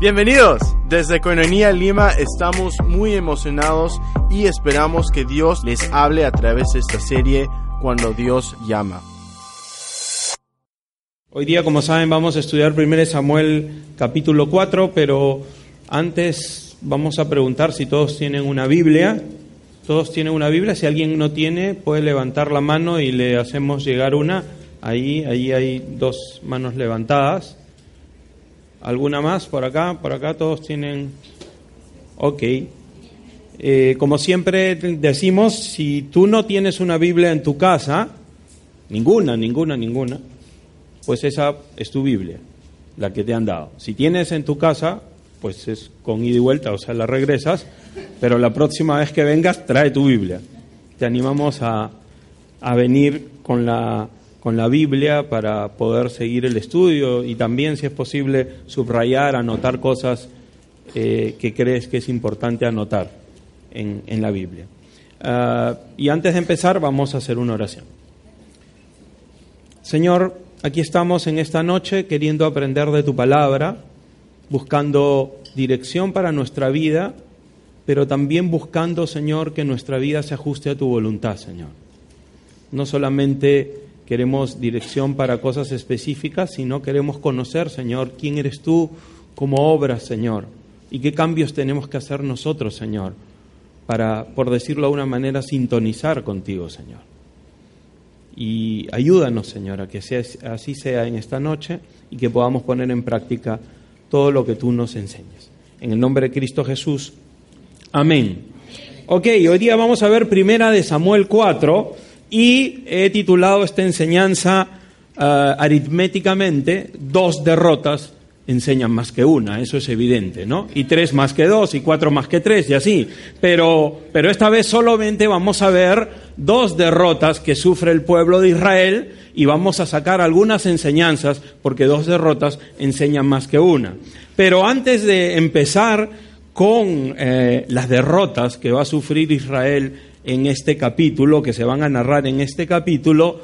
Bienvenidos. Desde Coinonía Lima estamos muy emocionados y esperamos que Dios les hable a través de esta serie cuando Dios llama. Hoy día, como saben, vamos a estudiar 1 Samuel capítulo 4, pero antes vamos a preguntar si todos tienen una Biblia. ¿Todos tienen una Biblia? Si alguien no tiene, puede levantar la mano y le hacemos llegar una. Ahí, ahí hay dos manos levantadas. ¿Alguna más por acá? Por acá todos tienen... Ok. Eh, como siempre decimos, si tú no tienes una Biblia en tu casa, ninguna, ninguna, ninguna, pues esa es tu Biblia, la que te han dado. Si tienes en tu casa, pues es con ida y vuelta, o sea, la regresas, pero la próxima vez que vengas, trae tu Biblia. Te animamos a, a venir con la con la Biblia para poder seguir el estudio y también, si es posible, subrayar, anotar cosas eh, que crees que es importante anotar en, en la Biblia. Ah, y antes de empezar, vamos a hacer una oración. Señor, aquí estamos en esta noche queriendo aprender de tu palabra, buscando dirección para nuestra vida, pero también buscando, Señor, que nuestra vida se ajuste a tu voluntad, Señor. No solamente queremos dirección para cosas específicas, sino queremos conocer, Señor, quién eres tú, cómo obras, Señor, y qué cambios tenemos que hacer nosotros, Señor, para, por decirlo de una manera, sintonizar contigo, Señor. Y ayúdanos, Señor, a que sea, así sea en esta noche y que podamos poner en práctica todo lo que tú nos enseñas. En el nombre de Cristo Jesús. Amén. Ok, hoy día vamos a ver primera de Samuel 4 y he titulado esta enseñanza uh, aritméticamente, dos derrotas enseñan más que una, eso es evidente, ¿no? Y tres más que dos, y cuatro más que tres, y así. Pero, pero esta vez solamente vamos a ver dos derrotas que sufre el pueblo de Israel y vamos a sacar algunas enseñanzas, porque dos derrotas enseñan más que una. Pero antes de empezar con eh, las derrotas que va a sufrir Israel en este capítulo, que se van a narrar en este capítulo,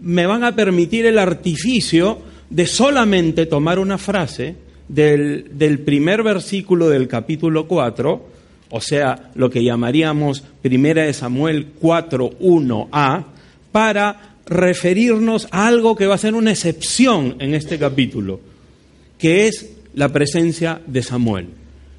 me van a permitir el artificio de solamente tomar una frase del, primer versículo del capítulo 4, o sea, lo que llamaríamos Primera de Samuel 4.1a, para referirnos a algo que va a ser una excepción en este capítulo, que es la presencia de Samuel.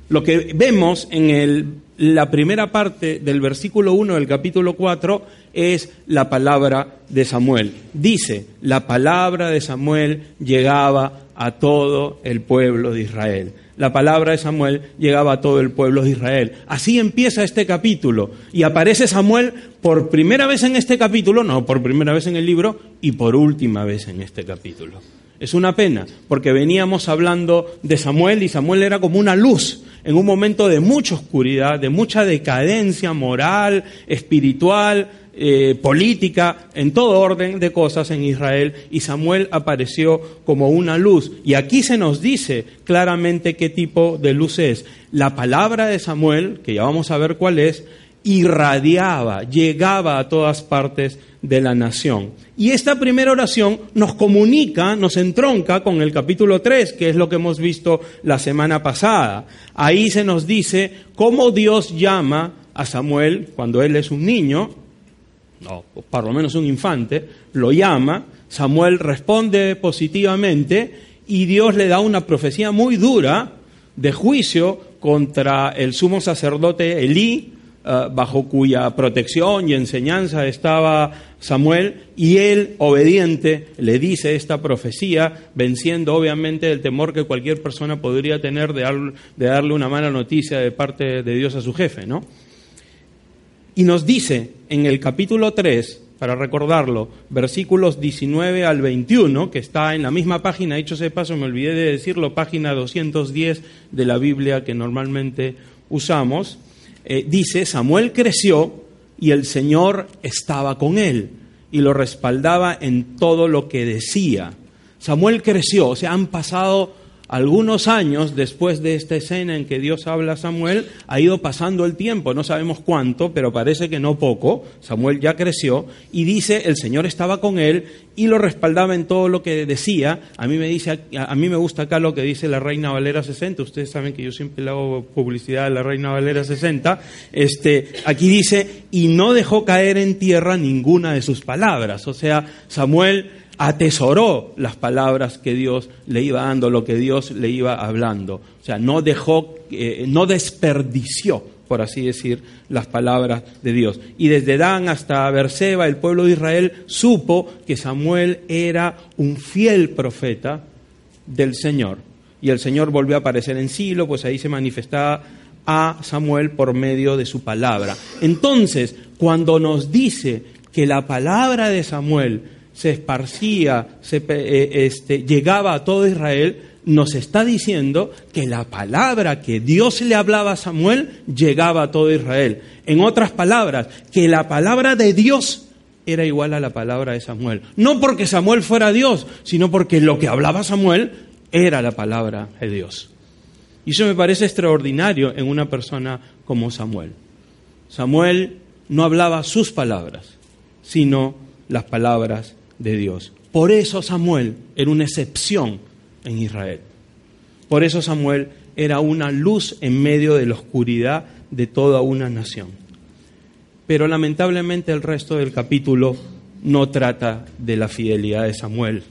Lo que vemos en el la primera parte del versículo 1 del capítulo 4 es la palabra de Samuel. Dice, la palabra de Samuel llegaba a todo el pueblo de Israel. La palabra de Samuel llegaba a todo el pueblo de Israel. Así empieza este capítulo. Y aparece Samuel por primera vez en este capítulo, no por primera vez en el libro, y por última vez en este capítulo. Es una pena, porque veníamos hablando de Samuel y Samuel era como una luz en un momento de mucha oscuridad, de mucha decadencia moral, espiritual, eh, política, en todo orden de cosas en Israel, y Samuel apareció como una luz. Y aquí se nos dice claramente qué tipo de luz es. La palabra de Samuel, que ya vamos a ver cuál es, irradiaba, llegaba a todas partes de la nación. Y esta primera oración nos comunica, nos entronca con el capítulo 3, que es lo que hemos visto la semana pasada. Ahí se nos dice cómo Dios llama a Samuel cuando él es un niño, no, por lo menos un infante, lo llama, Samuel responde positivamente y Dios le da una profecía muy dura de juicio contra el sumo sacerdote Elí, eh, bajo cuya protección y enseñanza estaba Samuel, y él, obediente, le dice esta profecía, venciendo obviamente el temor que cualquier persona podría tener de, darle una mala noticia de parte de Dios a su jefe, ¿no? Y nos dice en el capítulo 3, para recordarlo, versículos 19 al 21, que está en la misma página, dicho ese paso, me olvidé de decirlo, página 210 de la Biblia que normalmente usamos, eh, dice, Samuel creció y el Señor estaba con él y lo respaldaba en todo lo que decía. Samuel creció, o sea, han pasado algunos años después de esta escena en que Dios habla a Samuel, ha ido pasando el tiempo, no sabemos cuánto, pero parece que no poco. Samuel ya creció y dice, el Señor estaba con él y lo respaldaba en todo lo que decía. A mí me dice a mí me gusta acá lo que dice la Reina Valera 60. Ustedes saben que yo siempre le hago publicidad a la Reina Valera 60. Este, aquí dice, "Y no dejó caer en tierra ninguna de sus palabras." O sea, Samuel atesoró las palabras que Dios le iba dando, lo que Dios le iba hablando. O sea, no dejó, eh, no desperdició, por así decir, las palabras de Dios. Y desde Dan hasta Berseba, el pueblo de Israel supo que Samuel era un fiel profeta del Señor. Y el Señor volvió a aparecer en Silo, pues ahí se manifestaba a Samuel por medio de su palabra. Entonces, cuando nos dice que la palabra de Samuel se esparcía, se, eh, este, llegaba a todo Israel, nos está diciendo que la palabra que Dios le hablaba a Samuel llegaba a todo Israel. En otras palabras, que la palabra de Dios era igual a la palabra de Samuel. No porque Samuel fuera Dios, sino porque lo que hablaba Samuel era la palabra de Dios. Y eso me parece extraordinario en una persona como Samuel. Samuel no hablaba sus palabras, sino las palabras de Dios. Por eso Samuel era una excepción en Israel. Por eso Samuel era una luz en medio de la oscuridad de toda una nación. Pero lamentablemente el resto del capítulo no trata de la fidelidad de Samuel,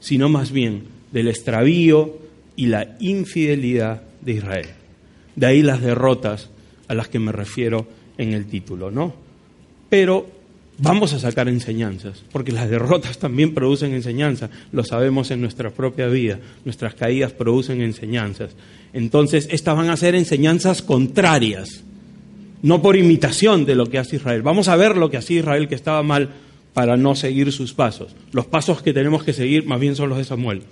sino más bien del extravío y la infidelidad de Israel. De ahí las derrotas a las que me refiero en el título, ¿no? Pero vamos a sacar enseñanzas, porque las derrotas también producen enseñanzas, lo sabemos en nuestra propia vida, nuestras caídas producen enseñanzas. Entonces, estas van a ser enseñanzas contrarias, no por imitación de lo que hace Israel. Vamos a ver lo que hacía Israel que estaba mal para no seguir sus pasos. Los pasos que tenemos que seguir más bien son los de Samuel.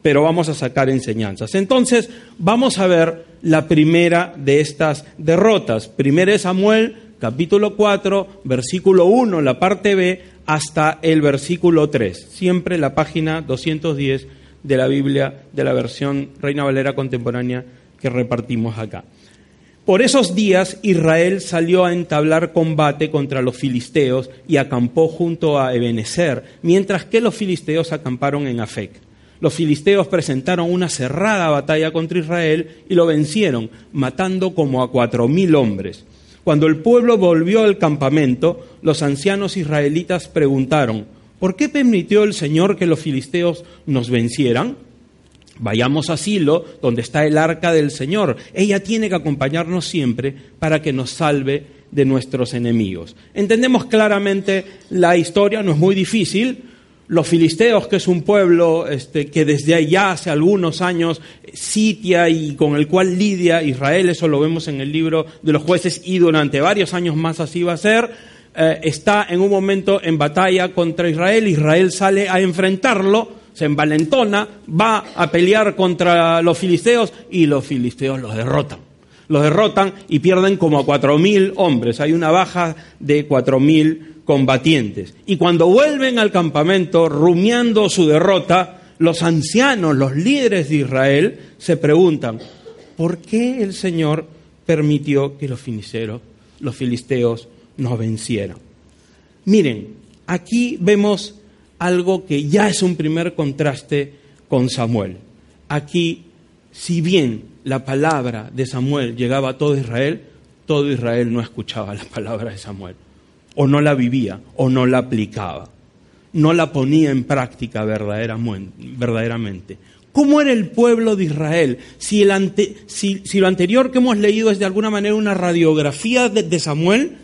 Pero vamos a sacar enseñanzas. Entonces, vamos a ver la primera de estas derrotas. Primera de Samuel capítulo 4, versículo 1, la parte B, hasta el versículo 3. Siempre la página 210 de la Biblia, de la versión Reina Valera contemporánea que repartimos acá. Por esos días Israel salió a entablar combate contra los filisteos y acampó junto a Ebenezer, mientras que los filisteos acamparon en Afec. Los filisteos presentaron una cerrada batalla contra Israel y lo vencieron, matando como a cuatro mil hombres. Cuando el pueblo volvió al campamento, los ancianos israelitas preguntaron, ¿por qué permitió el Señor que los filisteos nos vencieran? Vayamos a Silo, donde está el arca del Señor. Ella tiene que acompañarnos siempre para que nos salve de nuestros enemigos. Entendemos claramente la historia, no es muy difícil los filisteos, que es un pueblo este, que desde allá hace algunos años sitia y con el cual lidia Israel, eso lo vemos en el libro de los jueces y durante varios años más así va a ser, eh, está en un momento en batalla contra Israel, Israel sale a enfrentarlo, se envalentona, va a pelear contra los filisteos y los filisteos los derrotan. Los derrotan y pierden como a cuatro mil hombres. Hay una baja de cuatro mil combatientes. Y cuando vuelven al campamento, rumiando su derrota, los ancianos, los líderes de Israel, se preguntan, ¿por qué el Señor permitió que los filisteos, los filisteos nos vencieran? Miren, aquí vemos algo que ya es un primer contraste con Samuel. Aquí, si bien la palabra de Samuel llegaba a todo Israel, todo Israel no escuchaba la palabra de Samuel o no la vivía o no la aplicaba, no la ponía en práctica verdaderamente. ¿Cómo era el pueblo de Israel? Si, lo anterior que hemos leído es de alguna manera una radiografía de Samuel,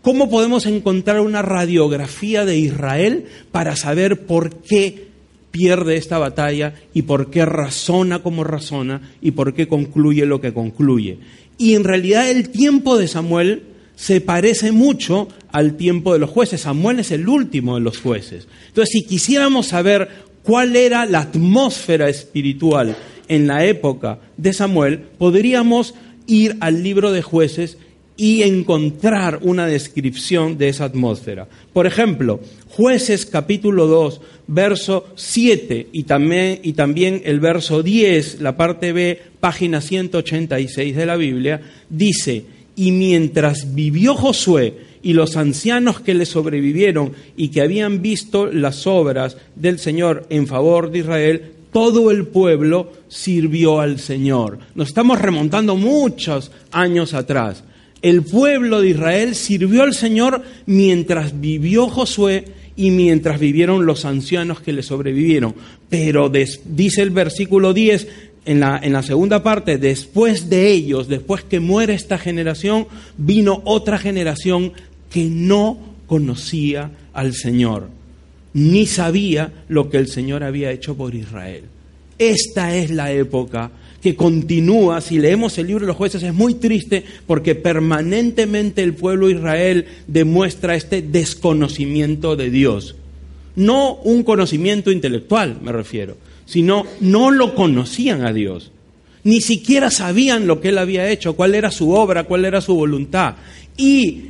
¿cómo podemos encontrar una radiografía de Israel para saber por qué pierde esta batalla y por qué razona como razona y por qué concluye lo que concluye? Y en realidad el tiempo de Samuel se parece mucho al tiempo de los jueces. Samuel es el último de los jueces. Entonces, si quisiéramos saber cuál era la atmósfera espiritual en la época de Samuel, podríamos ir al libro de jueces y encontrar una descripción de esa atmósfera. Por ejemplo, jueces capítulo 2, verso 7 y también, y también el verso 10, la parte B, página 186 de la Biblia, dice, y mientras vivió Josué y los ancianos que le sobrevivieron y que habían visto las obras del Señor en favor de Israel, todo el pueblo sirvió al Señor. Nos estamos remontando muchos años atrás. El pueblo de Israel sirvió al Señor mientras vivió Josué y mientras vivieron los ancianos que le sobrevivieron. Pero dice el versículo 10, en la, en la segunda parte, después de ellos, después que muere esta generación, vino otra generación que no conocía al Señor, ni sabía lo que el Señor había hecho por Israel. Esta es la época que continúa, si leemos el libro de los jueces es muy triste porque permanentemente el pueblo de Israel demuestra este desconocimiento de Dios. No un conocimiento intelectual, me refiero, sino no lo conocían a Dios. Ni siquiera sabían lo que él había hecho, cuál era su obra, cuál era su voluntad. Y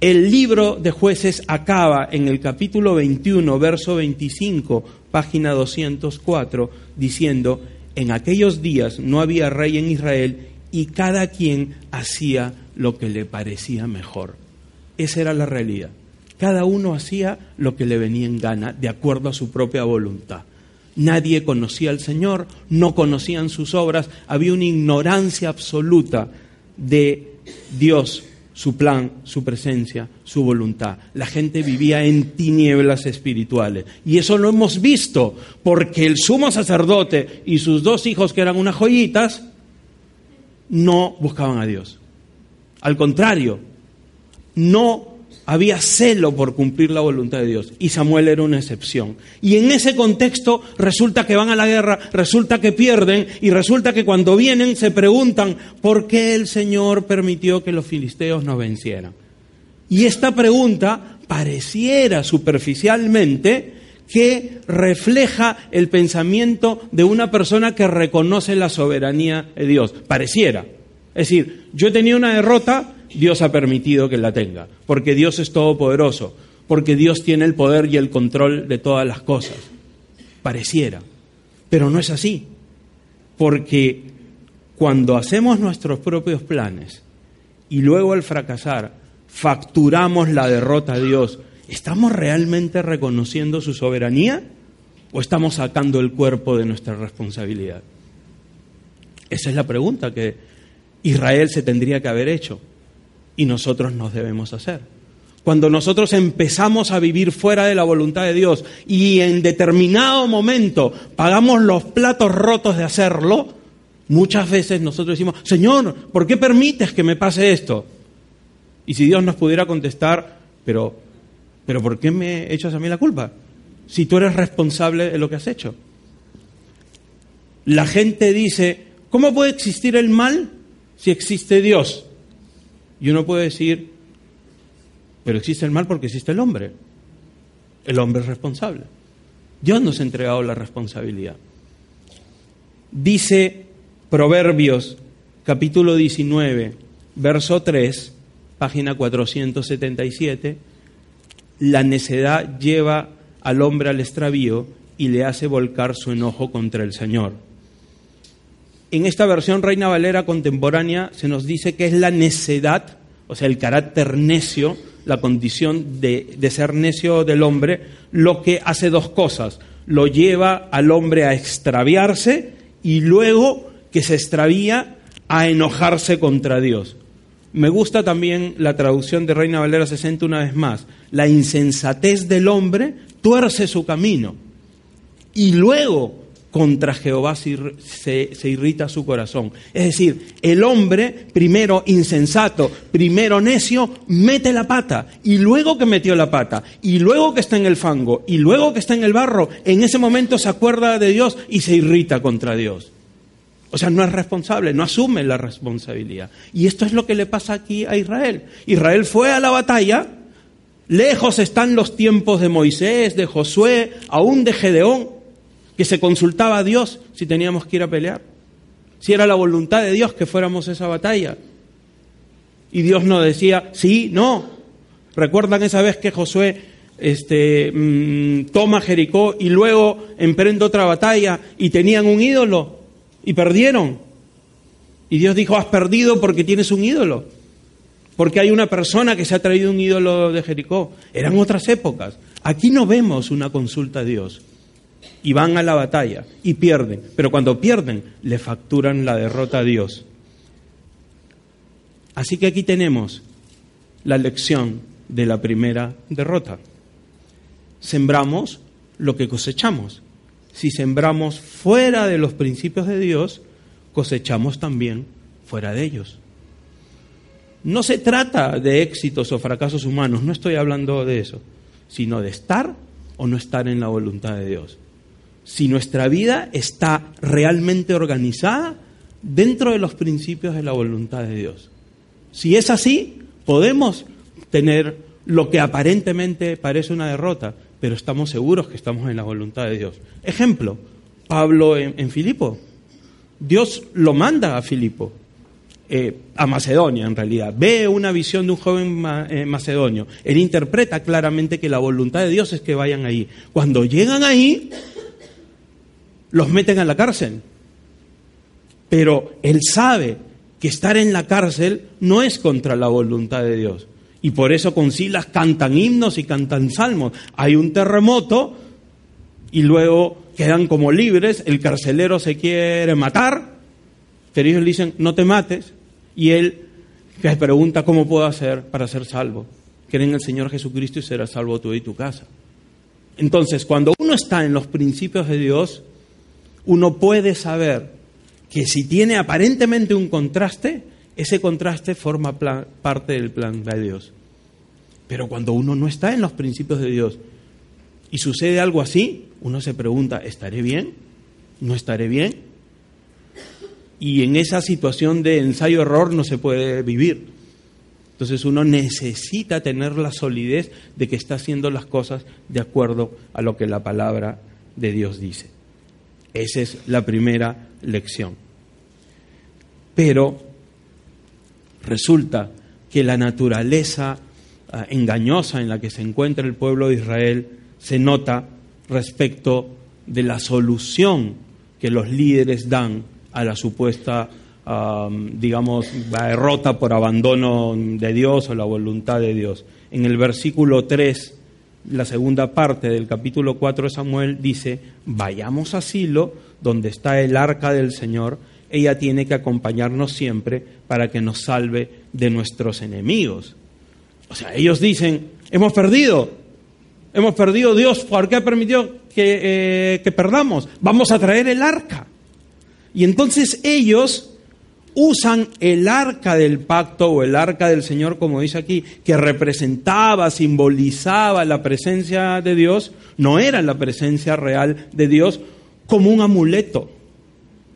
el libro de jueces acaba en el capítulo 21, verso 25, página 204, diciendo, en aquellos días no había rey en Israel y cada quien hacía lo que le parecía mejor. Esa era la realidad. Cada uno hacía lo que le venía en gana, de acuerdo a su propia voluntad. Nadie conocía al Señor, no conocían sus obras, había una ignorancia absoluta de Dios su plan, su presencia, su voluntad. La gente vivía en tinieblas espirituales. Y eso lo hemos visto, porque el sumo sacerdote y sus dos hijos, que eran unas joyitas, no buscaban a Dios. Al contrario, no había celo por cumplir la voluntad de Dios y Samuel era una excepción. Y en ese contexto resulta que van a la guerra, resulta que pierden y resulta que cuando vienen se preguntan por qué el Señor permitió que los filisteos nos vencieran. Y esta pregunta pareciera superficialmente que refleja el pensamiento de una persona que reconoce la soberanía de Dios. Pareciera. Es decir, yo tenido una derrota, Dios ha permitido que la tenga, porque Dios es todopoderoso, porque Dios tiene el poder y el control de todas las cosas. Pareciera, pero no es así, porque cuando hacemos nuestros propios planes y luego al fracasar facturamos la derrota a Dios, ¿estamos realmente reconociendo su soberanía o estamos sacando el cuerpo de nuestra responsabilidad? Esa es la pregunta que Israel se tendría que haber hecho y nosotros nos debemos hacer. Cuando nosotros empezamos a vivir fuera de la voluntad de Dios y en determinado momento pagamos los platos rotos de hacerlo, muchas veces nosotros decimos, Señor, ¿por qué permites que me pase esto? Y si Dios nos pudiera contestar, pero, pero ¿por qué me echas a mí la culpa? Si tú eres responsable de lo que has hecho. La gente dice, ¿cómo puede existir el mal si existe Dios? Y uno puede decir, pero existe el mal porque existe el hombre. El hombre es responsable. Dios nos ha entregado la responsabilidad. Dice Proverbios capítulo 19, verso 3, página 477, la necedad lleva al hombre al extravío y le hace volcar su enojo contra el Señor. En esta versión Reina Valera contemporánea se nos dice que es la necedad, o sea, el carácter necio, la condición de, de, ser necio del hombre, lo que hace dos cosas. Lo lleva al hombre a extraviarse y luego que se extravía a enojarse contra Dios. Me gusta también la traducción de Reina Valera 60 una vez más. La insensatez del hombre tuerce su camino y luego contra Jehová se, irrita su corazón. Es decir, el hombre, primero insensato, primero necio, mete la pata. Y luego que metió la pata, y luego que está en el fango, y luego que está en el barro, en ese momento se acuerda de Dios y se irrita contra Dios. O sea, no es responsable, no asume la responsabilidad. Y esto es lo que le pasa aquí a Israel. Israel fue a la batalla, lejos están los tiempos de Moisés, de Josué, aún de Gedeón, que se consultaba a Dios si teníamos que ir a pelear. Si era la voluntad de Dios que fuéramos a esa batalla. Y Dios nos decía, sí, no. ¿Recuerdan esa vez que Josué este, mm, toma Jericó y luego emprende otra batalla y tenían un ídolo y perdieron? Y Dios dijo, has perdido porque tienes un ídolo. Porque hay una persona que se ha traído un ídolo de Jericó. Eran otras épocas. Aquí no vemos una consulta a Dios. Y van a la batalla y pierden. Pero cuando pierden, le facturan la derrota a Dios. Así que aquí tenemos la lección de la primera derrota. Sembramos lo que cosechamos. Si sembramos fuera de los principios de Dios, cosechamos también fuera de ellos. No se trata de éxitos o fracasos humanos, no estoy hablando de eso, sino de estar o no estar en la voluntad de Dios. Si nuestra vida está realmente organizada dentro de los principios de la voluntad de Dios. Si es así, podemos tener lo que aparentemente parece una derrota, pero estamos seguros que estamos en la voluntad de Dios. Ejemplo, Pablo en, Filipo. Dios lo manda a Filipo, eh, a Macedonia en realidad. Ve una visión de un joven eh, macedonio. Él interpreta claramente que la voluntad de Dios es que vayan ahí. Cuando llegan ahí, los meten a la cárcel. Pero él sabe que estar en la cárcel no es contra la voluntad de Dios. Y por eso con Silas cantan himnos y cantan salmos. Hay un terremoto y luego quedan como libres, el carcelero se quiere matar, pero ellos le dicen, no te mates, y él les pregunta, ¿cómo puedo hacer para ser salvo? Creen en el Señor Jesucristo y serás salvo tú y tu casa. Entonces, cuando uno está en los principios de Dios, uno puede saber que si tiene aparentemente un contraste, ese contraste forma parte del plan de Dios. Pero cuando uno no está en los principios de Dios y sucede algo así, uno se pregunta, ¿estaré bien? ¿No estaré bien? Y en esa situación de ensayo-error no se puede vivir. Entonces uno necesita tener la solidez de que está haciendo las cosas de acuerdo a lo que la palabra de Dios dice. Esa es la primera lección. Pero resulta que la naturaleza ah, engañosa en la que se encuentra el pueblo de Israel se nota respecto de la solución que los líderes dan a la supuesta, digamos, derrota por abandono de Dios o la voluntad de Dios. En el versículo 3 la segunda parte del capítulo 4 de Samuel dice, vayamos a Silo, donde está el arca del Señor, ella tiene que acompañarnos siempre para que nos salve de nuestros enemigos. O sea, ellos dicen, hemos perdido, hemos perdido Dios, ¿por qué ha permitido que, eh, que perdamos? Vamos a traer el arca. Y entonces ellos usan el arca del pacto o el arca del Señor, como dice aquí, que representaba, simbolizaba la presencia de Dios, no era la presencia real de Dios, como un amuleto,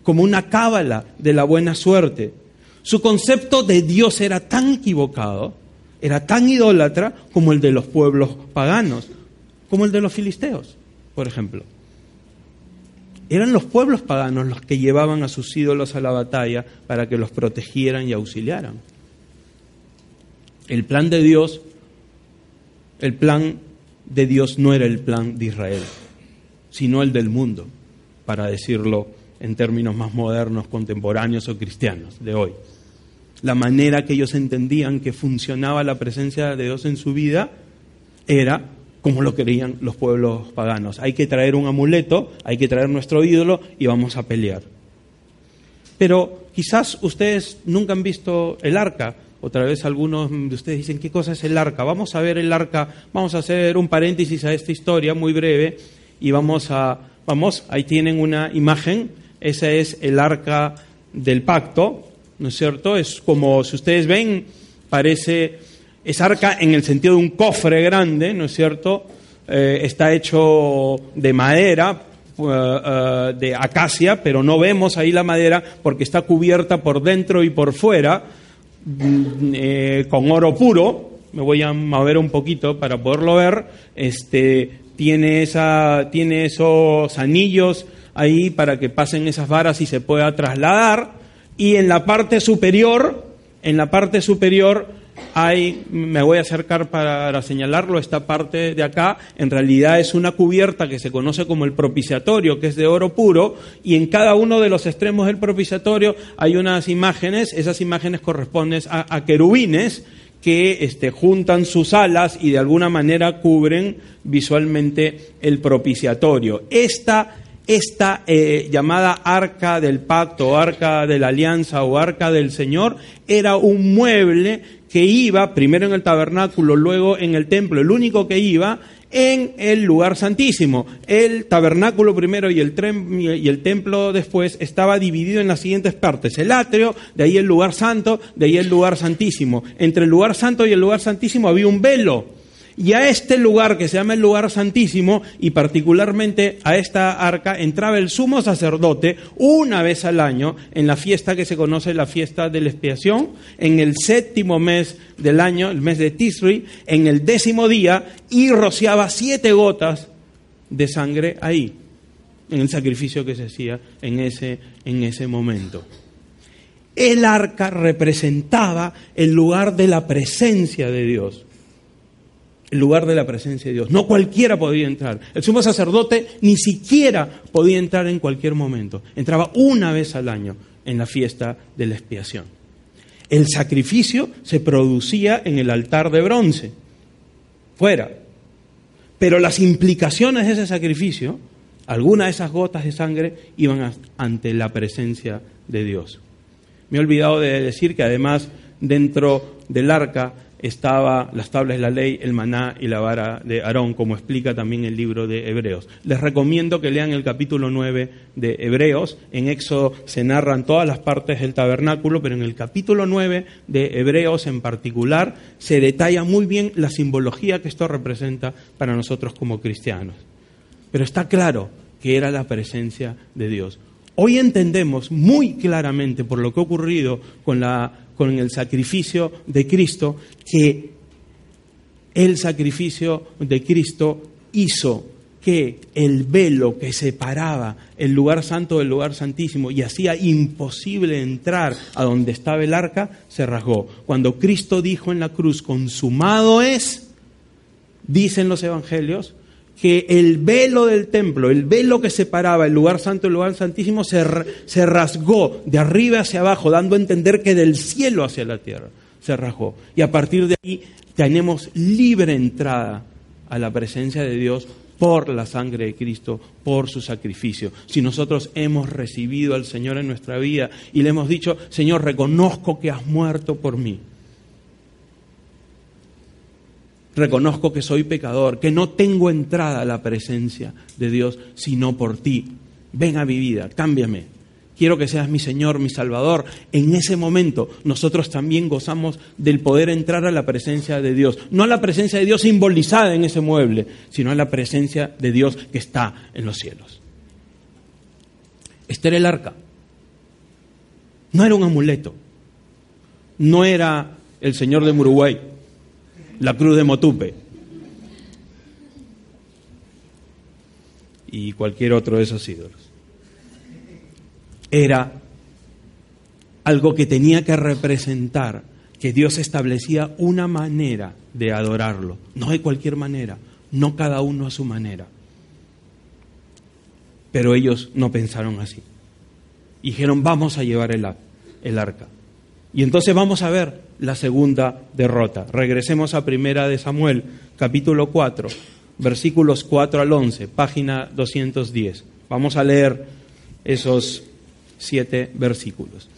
como una cábala de la buena suerte. Su concepto de Dios era tan equivocado, era tan idólatra como el de los pueblos paganos, como el de los filisteos, por ejemplo. Eran los pueblos paganos los que llevaban a sus ídolos a la batalla para que los protegieran y auxiliaran. El plan de Dios, el plan de Dios no era el plan de Israel, sino el del mundo, para decirlo en términos más modernos, contemporáneos o cristianos de hoy. La manera que ellos entendían que funcionaba la presencia de Dios en su vida era como lo querían los pueblos paganos. Hay que traer un amuleto, hay que traer nuestro ídolo y vamos a pelear. Pero quizás ustedes nunca han visto el arca. Otra vez algunos de ustedes dicen, ¿qué cosa es el arca? Vamos a ver el arca, vamos a hacer un paréntesis a esta historia muy breve y vamos a, vamos, ahí tienen una imagen, esa es el arca del pacto, ¿no es cierto? Es como, si ustedes ven, parece es arca en el sentido de un cofre grande, ¿no es cierto? Eh, está hecho de madera, uh, uh, de acacia, pero no vemos ahí la madera porque está cubierta por dentro y por fuera mm, eh, con oro puro. Me voy a mover un poquito para poderlo ver. Este, tiene, esa, tiene esos anillos ahí para que pasen esas varas y se pueda trasladar. Y en la parte superior, en la parte superior hay, me voy a acercar para señalarlo, esta parte de acá, en realidad es una cubierta que se conoce como el propiciatorio, que es de oro puro, y en cada uno de los extremos del propiciatorio hay unas imágenes, esas imágenes corresponden a, querubines, que este, juntan sus alas y de alguna manera cubren visualmente el propiciatorio. Esta, esta eh, llamada arca del pacto, arca de la alianza o arca del Señor era un mueble que iba primero en el tabernáculo, luego en el templo, el único que iba en el lugar santísimo. El tabernáculo primero y el, y el, templo después estaba dividido en las siguientes partes. El atrio, de ahí el lugar santo, de ahí el lugar santísimo. Entre el lugar santo y el lugar santísimo había un velo y a este lugar que se llama el lugar santísimo y particularmente a esta arca entraba el sumo sacerdote una vez al año en la fiesta que se conoce la fiesta de la expiación, en el séptimo mes del año, el mes de Tisri, en el décimo día y rociaba siete gotas de sangre ahí, en el sacrificio que se hacía en ese, en ese momento. El arca representaba el lugar de la presencia de Dios el lugar de la presencia de Dios. No cualquiera podía entrar. El sumo sacerdote ni siquiera podía entrar en cualquier momento. Entraba una vez al año en la fiesta de la expiación. El sacrificio se producía en el altar de bronce, fuera. Pero las implicaciones de ese sacrificio, algunas de esas gotas de sangre, iban ante la presencia de Dios. Me he olvidado de decir que además dentro del arca estaba las tablas de la ley, el maná y la vara de Aarón, como explica también el libro de Hebreos. Les recomiendo que lean el capítulo 9 de Hebreos. En Éxodo se narran todas las partes del tabernáculo, pero en el capítulo 9 de Hebreos en particular se detalla muy bien la simbología que esto representa para nosotros como cristianos. Pero está claro que era la presencia de Dios. Hoy entendemos muy claramente por lo que ha ocurrido con la con el sacrificio de Cristo, que el sacrificio de Cristo hizo que el velo que separaba el lugar santo del lugar santísimo y hacía imposible entrar a donde estaba el arca, se rasgó. Cuando Cristo dijo en la cruz, consumado es, dicen los evangelios, que el velo del templo, el velo que separaba el lugar santo del lugar santísimo, se, se rasgó de arriba hacia abajo, dando a entender que del cielo hacia la tierra se rasgó. Y a partir de ahí tenemos libre entrada a la presencia de Dios por la sangre de Cristo, por su sacrificio. Si nosotros hemos recibido al Señor en nuestra vida y le hemos dicho, Señor, reconozco que has muerto por mí Reconozco que soy pecador, que no tengo entrada a la presencia de Dios sino por ti. Ven a mi vida, cámbiame. Quiero que seas mi Señor, mi Salvador. En ese momento nosotros también gozamos del poder entrar a la presencia de Dios. No a la presencia de Dios simbolizada en ese mueble, sino a la presencia de Dios que está en los cielos. Este era el arca. No era un amuleto. No era el Señor de Uruguay la cruz de Motupe y cualquier otro de esos ídolos. Era algo que tenía que representar que Dios establecía una manera de adorarlo, no de cualquier manera, no cada uno a su manera. Pero ellos no pensaron así. Dijeron, vamos a llevar el, el arca. Y entonces vamos a ver la segunda derrota. Regresemos a Primera de Samuel, capítulo 4, versículos 4 al 11, página 210. Vamos a leer esos siete versículos.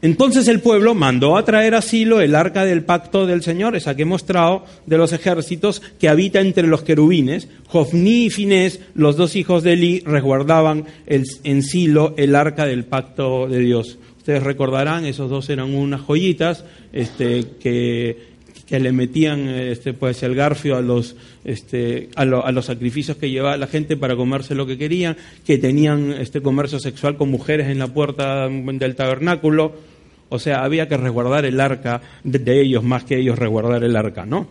Entonces el pueblo mandó a traer a Silo el arca del pacto del Señor, esa que he mostrado, de los ejércitos que habita entre los querubines. Jofni y Finés, los dos hijos de Eli, resguardaban en Silo el arca del pacto de Dios. Ustedes recordarán, esos dos eran unas joyitas este, que, que le metían este, pues, el garfio a los, este, a, los sacrificios que llevaba la gente para comerse lo que querían, que tenían este comercio sexual con mujeres en la puerta del tabernáculo. O sea, había que resguardar el arca de, ellos más que ellos resguardar el arca, ¿no?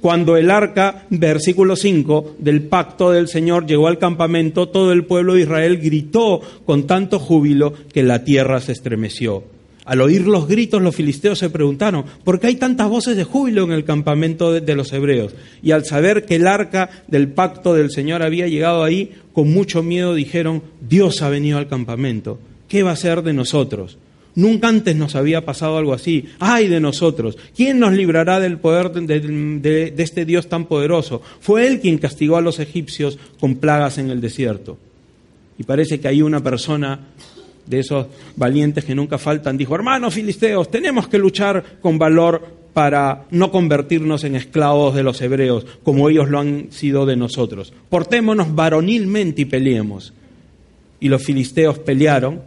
Cuando el arca, versículo 5, del pacto del Señor llegó al campamento, todo el pueblo de Israel gritó con tanto júbilo que la tierra se estremeció. Al oír los gritos, los filisteos se preguntaron, ¿por qué hay tantas voces de júbilo en el campamento de, los hebreos? Y al saber que el arca del pacto del Señor había llegado ahí, con mucho miedo dijeron, Dios ha venido al campamento, ¿qué va a ser de nosotros? Nunca antes nos había pasado algo así. ¡Ay de nosotros! ¿Quién nos librará del poder de, este Dios tan poderoso? Fue Él quien castigó a los egipcios con plagas en el desierto. Y parece que hay una persona de esos valientes que nunca faltan, dijo, hermanos filisteos, tenemos que luchar con valor para no convertirnos en esclavos de los hebreos, como ellos lo han sido de nosotros. Portémonos varonilmente y peleemos. Y los filisteos pelearon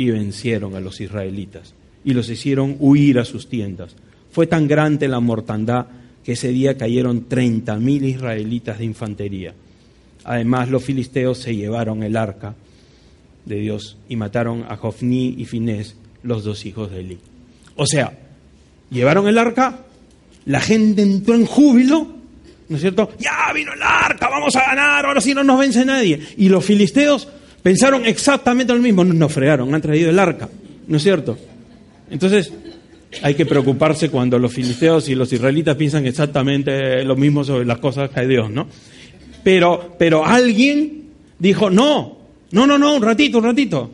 y vencieron a los israelitas y los hicieron huir a sus tiendas. Fue tan grande la mortandad que ese día cayeron treinta mil israelitas de infantería. Además, los filisteos se llevaron el arca de Dios y mataron a Jofni y Finés, los dos hijos de Eli. O sea, llevaron el arca, la gente entró en júbilo, ¿no es cierto? Ya vino el arca, vamos a ganar, ahora sí no nos vence nadie. Y los filisteos pensaron exactamente lo mismo, nos fregaron, han traído el arca, ¿no es cierto? Entonces, hay que preocuparse cuando los filisteos y los israelitas piensan exactamente lo mismo sobre las cosas que hay Dios, ¿no? Pero, pero alguien dijo, no, no, no, no, un ratito, un ratito.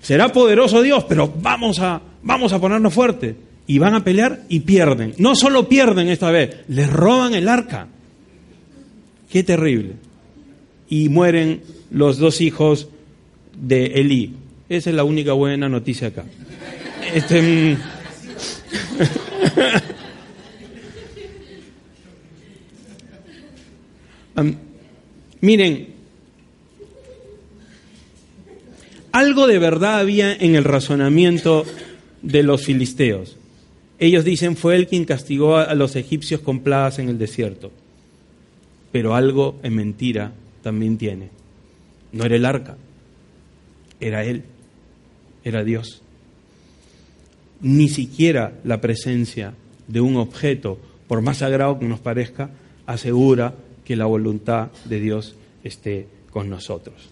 Será poderoso Dios, pero vamos a, vamos a ponernos fuerte. Y van a pelear y pierden. No solo pierden esta vez, les roban el arca. Qué terrible. Y mueren los dos hijos de Elí. Esa es la única buena noticia acá. Este, mm. miren, algo de verdad había en el razonamiento de los filisteos. Ellos dicen, fue él quien castigó a los egipcios con plagas en el desierto. Pero algo en mentira también tiene. No era el arca, era él, era Dios. Ni siquiera la presencia de un objeto, por más sagrado que nos parezca, asegura que la voluntad de Dios esté con nosotros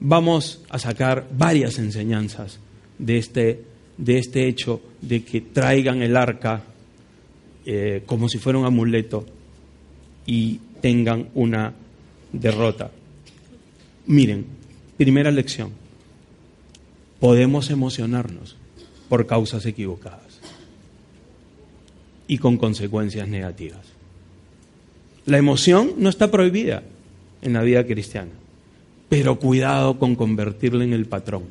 vamos a sacar varias enseñanzas de este, de este hecho de que traigan el arca eh, como si fuera un amuleto y tengan una derrota. Miren, primera lección, podemos emocionarnos por causas equivocadas y con consecuencias negativas. La emoción no está prohibida en la vida cristiana. Pero cuidado con convertirla en el patrón.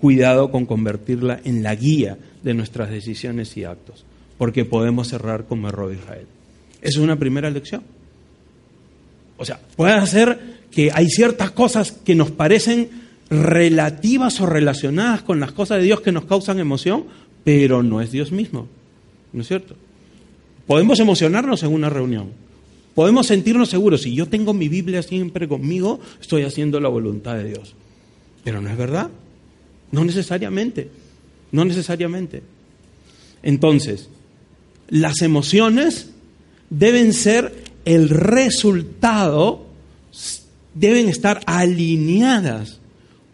Cuidado con convertirla en la guía de nuestras decisiones y actos. Porque podemos cerrar como error Israel. Esa es una primera lección. O sea, puede ser que hay ciertas cosas que nos parecen relativas o relacionadas con las cosas de Dios que nos causan emoción, pero no es Dios mismo. ¿No es cierto? Podemos emocionarnos en una reunión, Podemos sentirnos seguros, si yo tengo mi Biblia siempre conmigo, estoy haciendo la voluntad de Dios. Pero no es verdad. No necesariamente. No necesariamente. Entonces, las emociones deben ser el resultado, deben estar alineadas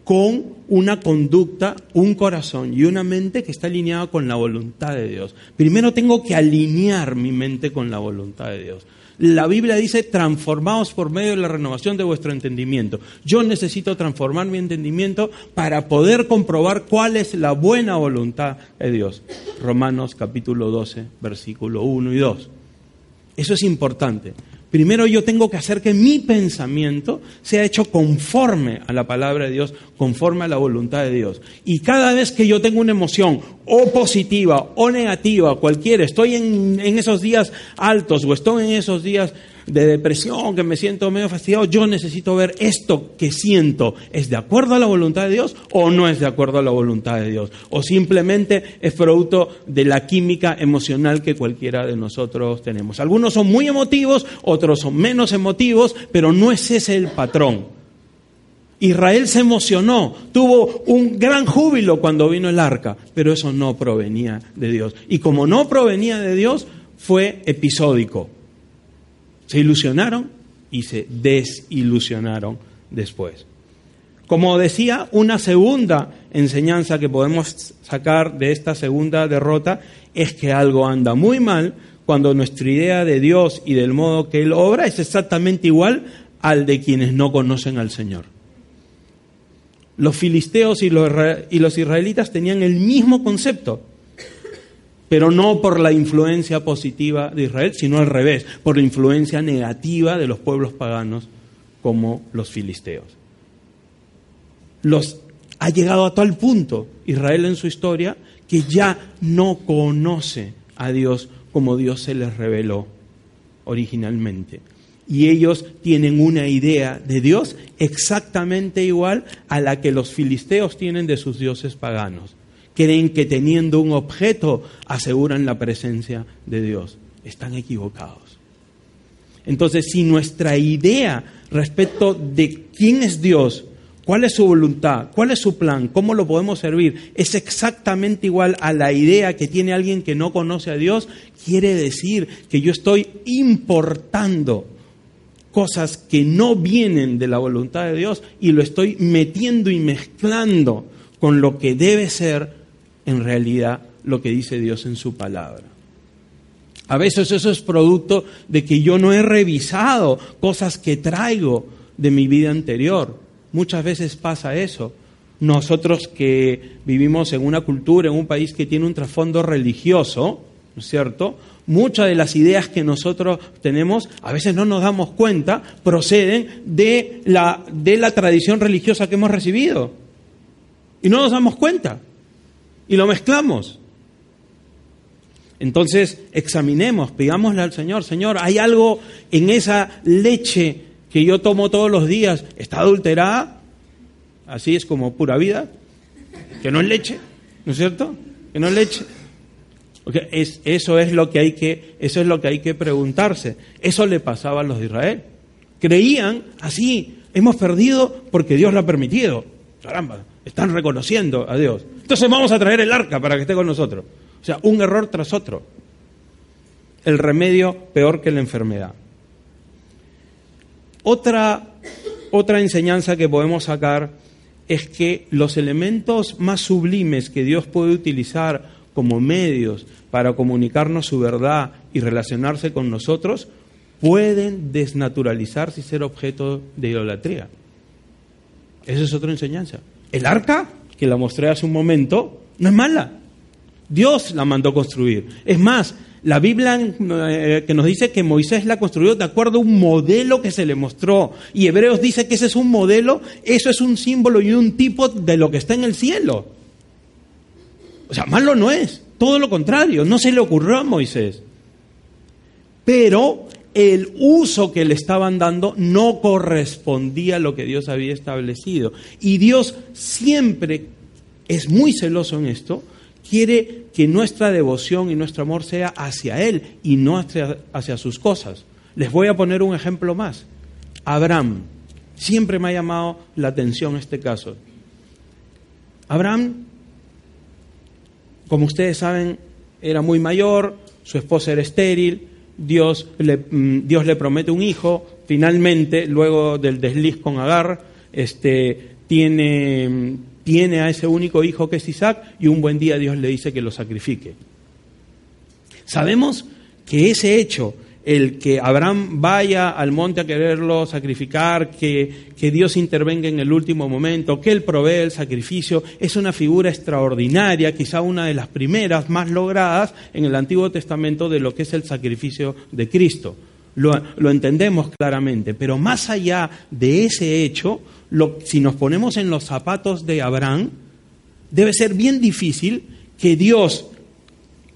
con una conducta, un corazón y una mente que está alineada con la voluntad de Dios. Primero tengo que alinear mi mente con la voluntad de Dios. La Biblia dice, transformaos por medio de la renovación de vuestro entendimiento. Yo necesito transformar mi entendimiento para poder comprobar cuál es la buena voluntad de Dios. Romanos capítulo 12, versículo 1 y 2. Eso es importante. Primero yo tengo que hacer que mi pensamiento sea hecho conforme a la palabra de Dios, conforme a la voluntad de Dios. Y cada vez que yo tengo una emoción o positiva o negativa, cualquiera, estoy en, en esos días altos o estoy en esos días de depresión, que me siento medio fastidiado, yo necesito ver esto que siento, ¿es de acuerdo a la voluntad de Dios o no es de acuerdo a la voluntad de Dios? O simplemente es producto de la química emocional que cualquiera de nosotros tenemos. Algunos son muy emotivos, otros son menos emotivos, pero no es ese el patrón. Israel se emocionó, tuvo un gran júbilo cuando vino el arca, pero eso no provenía de Dios. Y como no provenía de Dios, fue episódico. Se ilusionaron y se desilusionaron después. Como decía, una segunda enseñanza que podemos sacar de esta segunda derrota es que algo anda muy mal cuando nuestra idea de Dios y del modo que Él obra es exactamente igual al de quienes no conocen al Señor. Los filisteos y los, israelitas tenían el mismo concepto pero no por la influencia positiva de Israel, sino al revés, por la influencia negativa de los pueblos paganos como los filisteos. Los ha llegado a tal punto Israel en su historia que ya no conoce a Dios como Dios se les reveló originalmente. Y ellos tienen una idea de Dios exactamente igual a la que los filisteos tienen de sus dioses paganos creen que teniendo un objeto aseguran la presencia de Dios. Están equivocados. Entonces, si nuestra idea respecto de quién es Dios, cuál es su voluntad, cuál es su plan, cómo lo podemos servir, es exactamente igual a la idea que tiene alguien que no conoce a Dios, quiere decir que yo estoy importando cosas que no vienen de la voluntad de Dios y lo estoy metiendo y mezclando con lo que debe ser en realidad lo que dice Dios en su palabra. A veces eso es producto de que yo no he revisado cosas que traigo de mi vida anterior. Muchas veces pasa eso. Nosotros que vivimos en una cultura, en un país que tiene un trasfondo religioso, ¿no es cierto? Muchas de las ideas que nosotros tenemos, a veces no nos damos cuenta, proceden de la, de la tradición religiosa que hemos recibido. Y no nos damos cuenta y lo mezclamos. Entonces, examinemos, pidámosle al Señor, Señor, ¿hay algo en esa leche que yo tomo todos los días? ¿Está adulterada? Así es como pura vida, que no es leche, ¿no es cierto? Que no es leche. es, eso, es lo que hay que, eso es lo que hay que preguntarse. Eso le pasaba a los de Israel. Creían así, hemos perdido porque Dios lo ha permitido. Caramba, están reconociendo a Dios. Entonces vamos a traer el arca para que esté con nosotros. O sea, un error tras otro. El remedio peor que la enfermedad. Otra, otra enseñanza que podemos sacar es que los elementos más sublimes que Dios puede utilizar como medios para comunicarnos su verdad y relacionarse con nosotros pueden desnaturalizarse y ser objeto de idolatría. Esa es otra enseñanza. El arca que la mostré hace un momento, no es mala. Dios la mandó construir. Es más, la Biblia eh, que nos dice que Moisés la construyó de acuerdo a un modelo que se le mostró. Y Hebreos dice que ese es un modelo, eso es un símbolo y un tipo de lo que está en el cielo. O sea, malo no es, todo lo contrario, no se le ocurrió a Moisés. Pero el uso que le estaban dando no correspondía a lo que Dios había establecido. Y Dios siempre es muy celoso en esto, quiere que nuestra devoción y nuestro amor sea hacia Él y no hacia, sus cosas. Les voy a poner un ejemplo más. Abraham. Siempre me ha llamado la atención este caso. Abraham, como ustedes saben, era muy mayor, su esposa era estéril, Dios le, mm, Dios le promete un hijo, finalmente, luego del desliz con Agar, este, tiene, mm, tiene a ese único hijo que es Isaac y un buen día Dios le dice que lo sacrifique. Sabemos que ese hecho, el que Abraham vaya al monte a quererlo sacrificar, que, que, Dios intervenga en el último momento, que Él provee el sacrificio, es una figura extraordinaria, quizá una de las primeras más logradas en el Antiguo Testamento de lo que es el sacrificio de Cristo. Lo, lo entendemos claramente, pero más allá de ese hecho, si nos ponemos en los zapatos de Abraham, debe ser bien difícil que Dios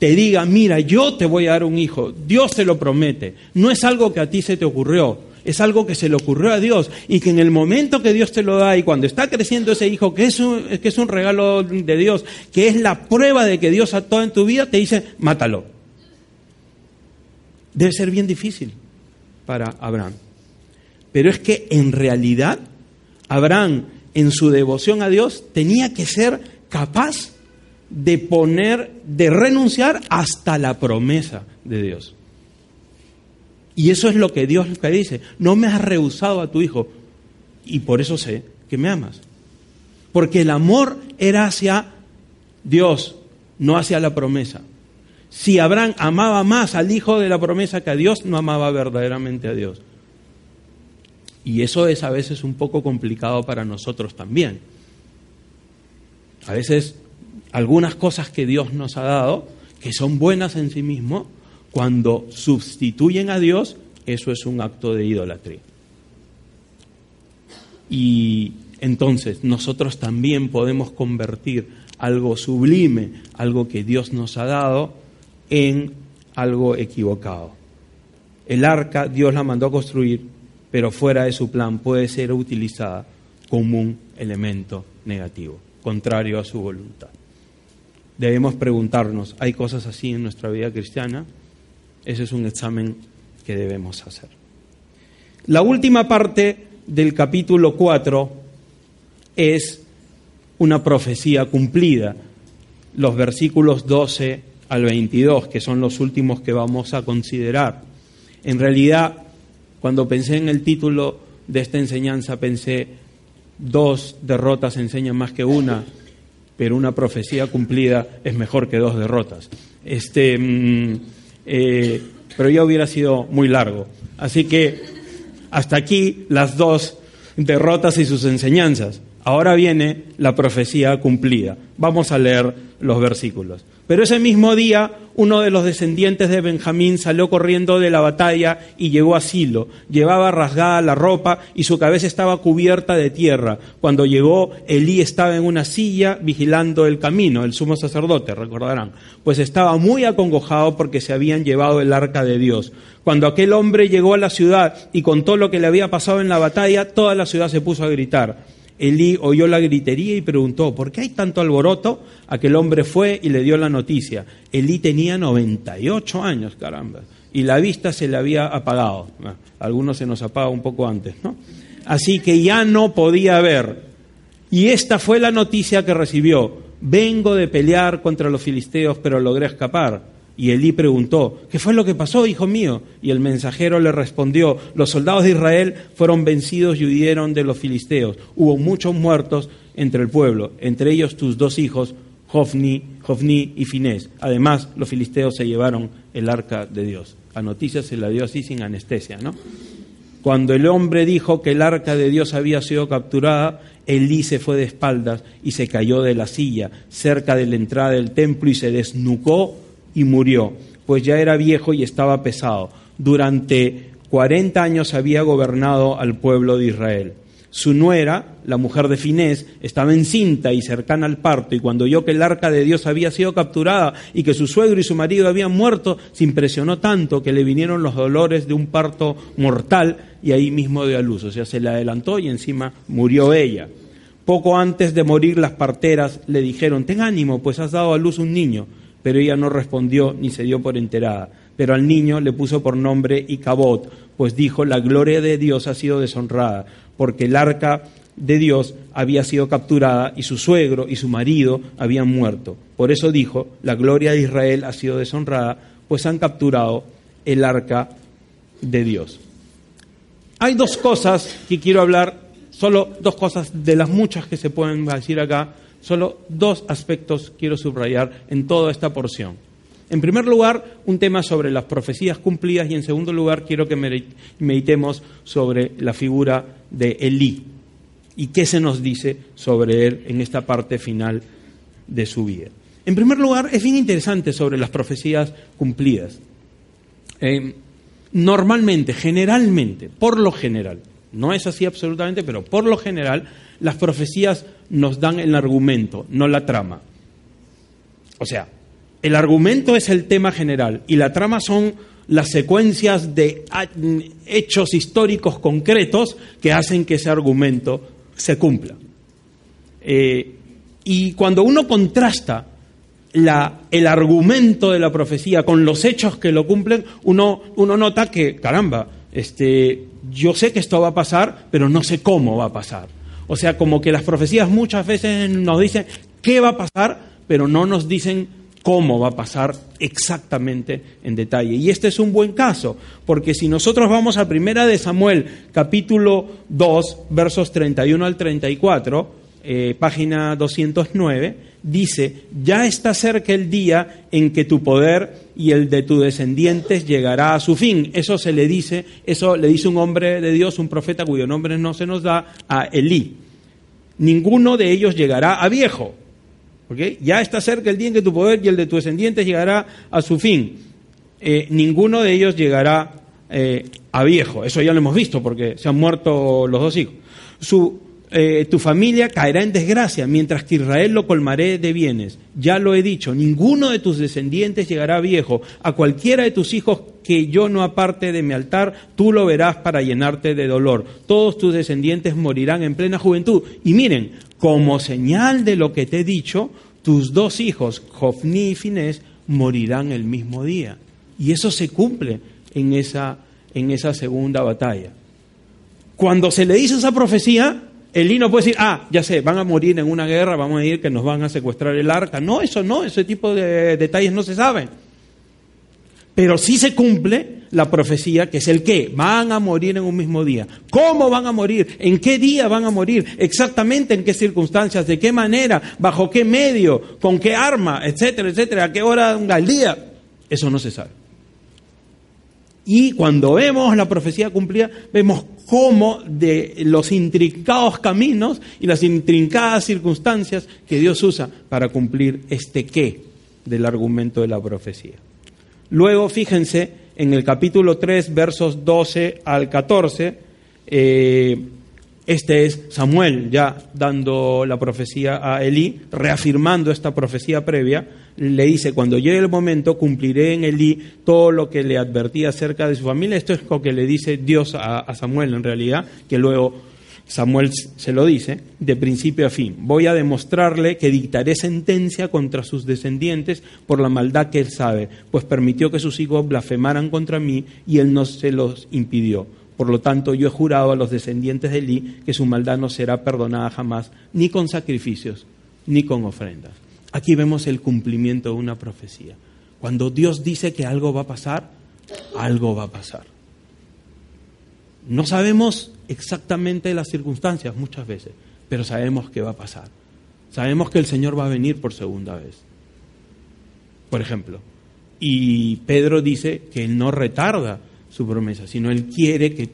te diga, mira, yo te voy a dar un hijo, Dios te lo promete, no es algo que a ti se te ocurrió, es algo que se le ocurrió a Dios y que en el momento que Dios te lo da y cuando está creciendo ese hijo, que es un, que es un regalo de Dios, que es la prueba de que Dios actuó en tu vida, te dice, mátalo. Debe ser bien difícil para Abraham. Pero es que en realidad Abraham en su devoción a Dios tenía que ser capaz de poner, de renunciar hasta la promesa de Dios. Y eso es lo que Dios le dice. No me has rehusado a tu hijo y por eso sé que me amas. Porque el amor era hacia Dios, no hacia la promesa. Si Abraham amaba más al hijo de la promesa que a Dios, no amaba verdaderamente a Dios. Y eso es a veces un poco complicado para nosotros también. A veces algunas cosas que Dios nos ha dado, que son buenas en sí mismo, cuando sustituyen a Dios, eso es un acto de idolatría. Y entonces nosotros también podemos convertir algo sublime, algo que Dios nos ha dado, en algo equivocado. El arca Dios la mandó a construir, pero fuera de su plan puede ser utilizada como un elemento negativo, contrario a su voluntad debemos preguntarnos, ¿hay cosas así en nuestra vida cristiana? Ese es un examen que debemos hacer. La última parte del capítulo 4 es una profecía cumplida, los versículos 12 al 22, que son los últimos que vamos a considerar. En realidad, cuando pensé en el título de esta enseñanza, pensé, dos derrotas enseñan más que una, pero una profecía cumplida es mejor que dos derrotas. Este, mm, eh, pero ya hubiera sido muy largo. Así que hasta aquí las dos derrotas y sus enseñanzas. Ahora viene la profecía cumplida. Vamos a leer los versículos. Pero ese mismo día uno de los descendientes de Benjamín salió corriendo de la batalla y llegó a Silo. Llevaba rasgada la ropa y su cabeza estaba cubierta de tierra. Cuando llegó, Elí estaba en una silla vigilando el camino, el sumo sacerdote, recordarán, pues estaba muy acongojado porque se habían llevado el arca de Dios. Cuando aquel hombre llegó a la ciudad y contó lo que le había pasado en la batalla, toda la ciudad se puso a gritar. Elí oyó la gritería y preguntó, ¿por qué hay tanto alboroto? Aquel hombre fue y le dio la noticia. Elí tenía 98 años, caramba, y la vista se le había apagado. algunos se nos apaga un poco antes, ¿no? Así que ya no podía ver. Y esta fue la noticia que recibió. Vengo de pelear contra los filisteos, pero logré escapar. Y Elí preguntó, ¿qué fue lo que pasó, hijo mío? Y el mensajero le respondió, los soldados de Israel fueron vencidos y huyeron de los filisteos. Hubo muchos muertos entre el pueblo, entre ellos tus dos hijos, Jofni, Jofni y Finés. Además, los filisteos se llevaron el arca de Dios. La noticia se la dio así sin anestesia, ¿no? Cuando el hombre dijo que el arca de Dios había sido capturada, Elí se fue de espaldas y se cayó de la silla cerca de la entrada del templo y se desnucó y murió, pues ya era viejo y estaba pesado. Durante cuarenta años había gobernado al pueblo de Israel. Su nuera, la mujer de Finés, estaba encinta y cercana al parto, y cuando oyó que el arca de Dios había sido capturada y que su suegro y su marido habían muerto, se impresionó tanto que le vinieron los dolores de un parto mortal y ahí mismo dio a luz. O sea, se le adelantó y encima murió ella. Poco antes de morir, las parteras le dijeron, ten ánimo, pues has dado a luz un niño pero ella no respondió ni se dio por enterada. Pero al niño le puso por nombre Icabot, pues dijo, la gloria de Dios ha sido deshonrada, porque el arca de Dios había sido capturada y su suegro y su marido habían muerto. Por eso dijo, la gloria de Israel ha sido deshonrada, pues han capturado el arca de Dios. Hay dos cosas que quiero hablar, solo dos cosas de las muchas que se pueden decir acá, Solo dos aspectos quiero subrayar en toda esta porción. En primer lugar, un tema sobre las profecías cumplidas y en segundo lugar quiero que meditemos sobre la figura de Elí y qué se nos dice sobre él en esta parte final de su vida. En primer lugar, es bien interesante sobre las profecías cumplidas. Eh, normalmente, generalmente, por lo general, no es así absolutamente, pero por lo general, las profecías nos dan el argumento, no la trama. O sea, el argumento es el tema general y la trama son las secuencias de hechos históricos concretos que hacen que ese argumento se cumpla. Eh, y cuando uno contrasta el argumento de la profecía con los hechos que lo cumplen, uno, uno nota que, caramba, este, yo sé que esto va a pasar, pero no sé cómo va a pasar. O sea, como que las profecías muchas veces nos dicen qué va a pasar, pero no nos dicen cómo va a pasar exactamente en detalle. Y este es un buen caso, porque si nosotros vamos a Primera de Samuel, capítulo 2, versos 31 al 34, eh, página 209, dice, ya está cerca el día en que tu poder y el de tus descendientes llegará a su fin. Eso se le dice, eso le dice un hombre de Dios, un profeta cuyo nombre no se nos da, a Elí. Ninguno de ellos llegará a viejo. Ya está cerca el día en que tu poder y el de tus descendientes llegará a su fin. Eh, ninguno de ellos llegará eh, a viejo. Eso ya lo hemos visto porque se han muerto los dos hijos. Su, eh, tu familia caerá en desgracia, mientras que Israel lo colmaré de bienes. Ya lo he dicho, ninguno de tus descendientes llegará viejo. A cualquiera de tus hijos que yo no aparte de mi altar, tú lo verás para llenarte de dolor. Todos tus descendientes morirán en plena juventud. Y miren, como señal de lo que te he dicho, tus dos hijos, Jofni y Finés, morirán el mismo día. Y eso se cumple en esa, en esa segunda batalla. Cuando se le dice esa profecía, Elí no puede decir, ah, ya sé, van a morir en una guerra, vamos a decir que nos van a secuestrar el arca. No, eso no, ese tipo de detalles no se saben. Pero sí se cumple la profecía, que es el qué. Van a morir en un mismo día. ¿Cómo van a morir? ¿En qué día van a morir? Exactamente en qué circunstancias, de qué manera, bajo qué medio, con qué arma, etcétera, etcétera, a qué hora del día. Eso no se sabe. Y cuando vemos la profecía cumplida, vemos cómo de los intrincados caminos y las intrincadas circunstancias que Dios usa para cumplir este qué del argumento de la profecía. Luego, fíjense, en el capítulo 3, versos 12 al 14, eh, este es Samuel ya dando la profecía a Elí, reafirmando esta profecía previa, le dice, cuando llegue el momento cumpliré en Elí todo lo que le advertía acerca de su familia. Esto es lo que le dice Dios a, Samuel en realidad, que luego Samuel se lo dice, de principio a fin. Voy a demostrarle que dictaré sentencia contra sus descendientes por la maldad que él sabe, pues permitió que sus hijos blasfemaran contra mí y él no se los impidió. Por lo tanto, yo he jurado a los descendientes de Elí que su maldad no será perdonada jamás, ni con sacrificios, ni con ofrendas. Aquí vemos el cumplimiento de una profecía. Cuando Dios dice que algo va a pasar, algo va a pasar. No sabemos exactamente las circunstancias muchas veces, pero sabemos que va a pasar. Sabemos que el Señor va a venir por segunda vez. Por ejemplo. Y Pedro dice que Él no retarda su promesa, sino Él quiere que,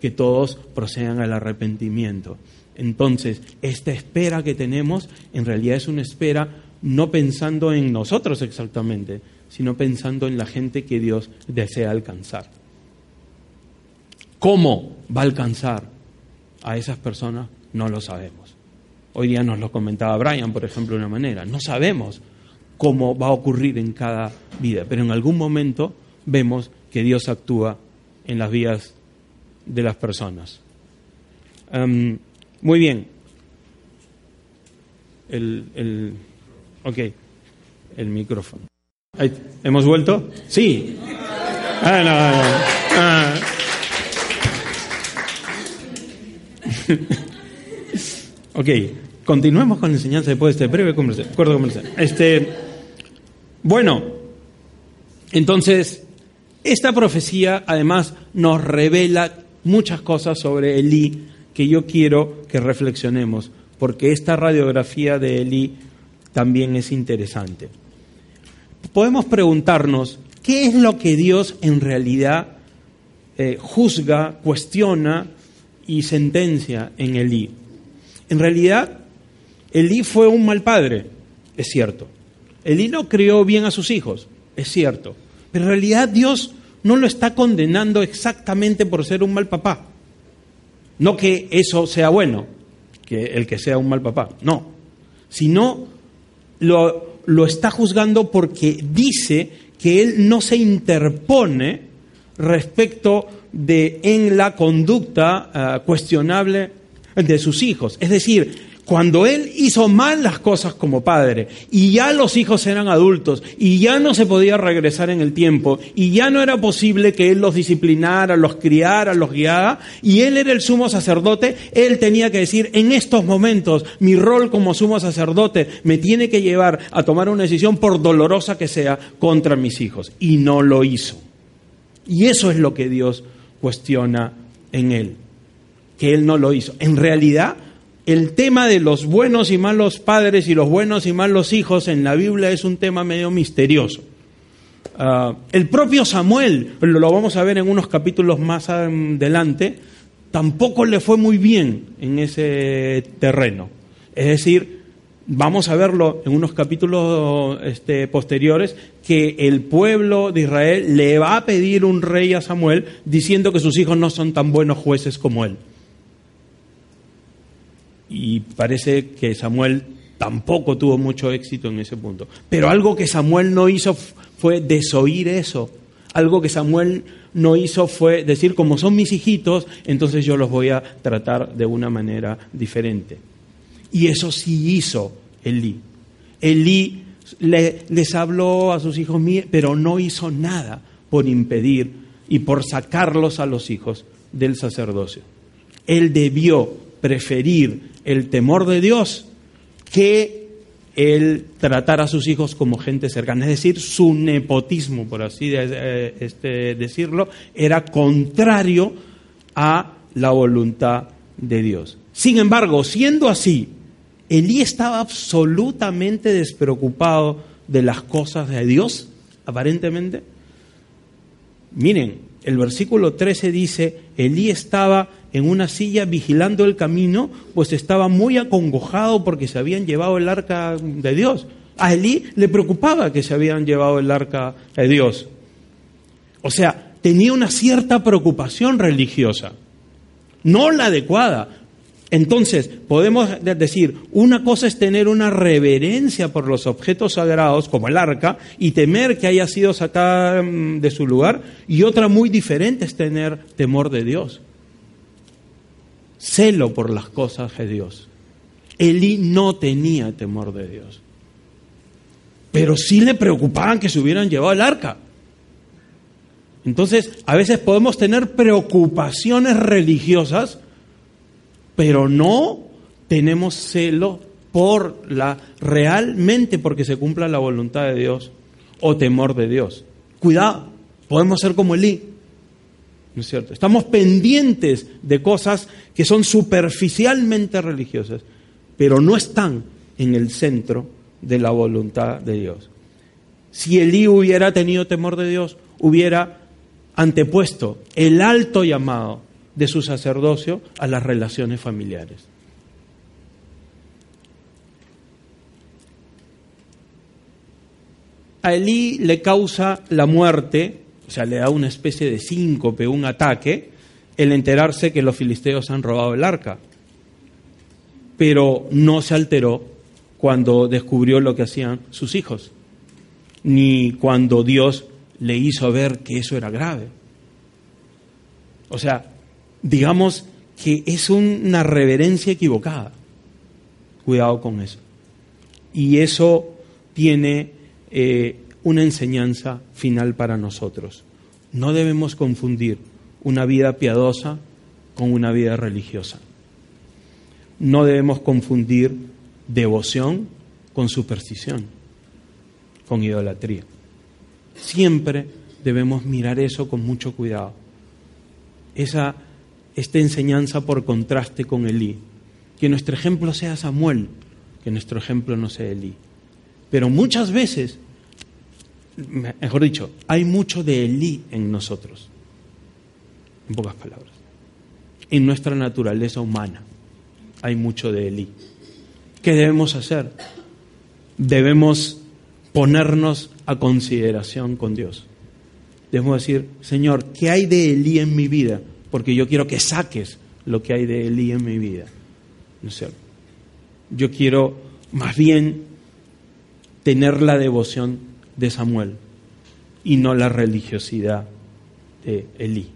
que todos procedan al arrepentimiento. Entonces, esta espera que tenemos en realidad es una espera no pensando en nosotros exactamente, sino pensando en la gente que Dios desea alcanzar. ¿Cómo va a alcanzar a esas personas? No lo sabemos. Hoy día nos lo comentaba Brian, por ejemplo, de una manera. No sabemos cómo va a ocurrir en cada vida, pero en algún momento vemos que Dios actúa en las vidas de las personas. Em, muy bien. el, Ok, el micrófono. ¿Hemos vuelto? Sí. Ah, no, ah. ok, continuemos con la enseñanza después de este breve acuerdo comercial. Este, bueno, entonces, esta profecía además nos revela muchas cosas sobre Elí que yo quiero que reflexionemos, porque esta radiografía de Elí también es interesante. Podemos preguntarnos, ¿qué es lo que Dios en realidad eh, juzga, cuestiona y sentencia en Elí? En realidad, Elí fue un mal padre, es cierto. Elí no crió bien a sus hijos, es cierto. Pero en realidad Dios no lo está condenando exactamente por ser un mal papá. No que eso sea bueno, que el que sea un mal papá, no. Sino lo, lo está juzgando porque dice que él no se interpone respecto de en la conducta ah, cuestionable de sus hijos. Es decir, cuando él hizo mal las cosas como padre y ya los hijos eran adultos y ya no se podía regresar en el tiempo y ya no era posible que él los disciplinara, los criara, los guiara y él era el sumo sacerdote, él tenía que decir, en estos momentos mi rol como sumo sacerdote me tiene que llevar a tomar una decisión por dolorosa que sea contra mis hijos. Y no lo hizo. Y eso es lo que Dios cuestiona en él, que él no lo hizo. En realidad, el tema de los buenos y malos padres y los buenos y malos hijos en la Biblia es un tema medio misterioso. Ah, el propio Samuel, lo vamos a ver en unos capítulos más adelante, tampoco le fue muy bien en ese terreno. Es decir, vamos a verlo en unos capítulos este, posteriores, que el pueblo de Israel le va a pedir un rey a Samuel diciendo que sus hijos no son tan buenos jueces como él y parece que Samuel tampoco tuvo mucho éxito en ese punto. Pero algo que Samuel no hizo fue desoír eso. Algo que Samuel no hizo fue decir, como son mis hijitos, entonces yo los voy a tratar de una manera diferente. Y eso sí hizo Elí. Elí les habló a sus hijos, pero no hizo nada por impedir y por sacarlos a los hijos del sacerdocio. Él debió preferir el temor de Dios que el tratar a sus hijos como gente cercana. Es decir, su nepotismo, por así eh, este, decirlo, era contrario a la voluntad de Dios. Sin embargo, siendo así, Elí estaba absolutamente despreocupado de las cosas de Dios, aparentemente. Miren, el versículo 13 dice, Elí estaba en una silla vigilando el camino, pues estaba muy acongojado porque se habían llevado el arca de Dios. A Elí le preocupaba que se habían llevado el arca de Dios. O sea, tenía una cierta preocupación religiosa, no la adecuada. Entonces, podemos decir, una cosa es tener una reverencia por los objetos sagrados, como el arca, y temer que haya sido sacada mm, de su lugar, y otra muy diferente es tener temor de Dios celo por las cosas de Dios. Elí no tenía temor de Dios. Pero sí le preocupaban que se hubieran llevado el arca. Entonces, a veces podemos tener preocupaciones religiosas, pero no tenemos celo por la realmente porque se cumpla la voluntad de Dios o temor de Dios. Cuidado, podemos ser como Elí. ¿No es cierto? Estamos pendientes de cosas que son superficialmente religiosas, pero no están en el centro de la voluntad de Dios. Si Elí hubiera tenido temor de Dios, hubiera antepuesto el alto llamado de su sacerdocio a las relaciones familiares. A Elí le causa la muerte o sea, le da una especie de síncope, un ataque, el enterarse que los filisteos han robado el arca. Pero no se alteró cuando descubrió lo que hacían sus hijos, ni cuando Dios le hizo ver que eso era grave. O sea, digamos que es una reverencia equivocada. Cuidado con eso. Y eso tiene eh, una enseñanza final para nosotros. No debemos confundir una vida piadosa con una vida religiosa. No debemos confundir devoción con superstición, con idolatría. Siempre debemos mirar eso con mucho cuidado. Esa, esta enseñanza por contraste con Elí. Que nuestro ejemplo sea Samuel, que nuestro ejemplo no sea Elí. Pero muchas veces mejor dicho, hay mucho de Elí en nosotros, en pocas palabras. En nuestra naturaleza humana hay mucho de Elí. ¿Qué debemos hacer? Debemos ponernos a consideración con Dios. Debemos decir, Señor, ¿qué hay de Elí en mi vida? Porque yo quiero que saques lo que hay de Elí en mi vida. ¿No es cierto? Yo quiero más bien tener la devoción de Samuel y no la religiosidad de Elí.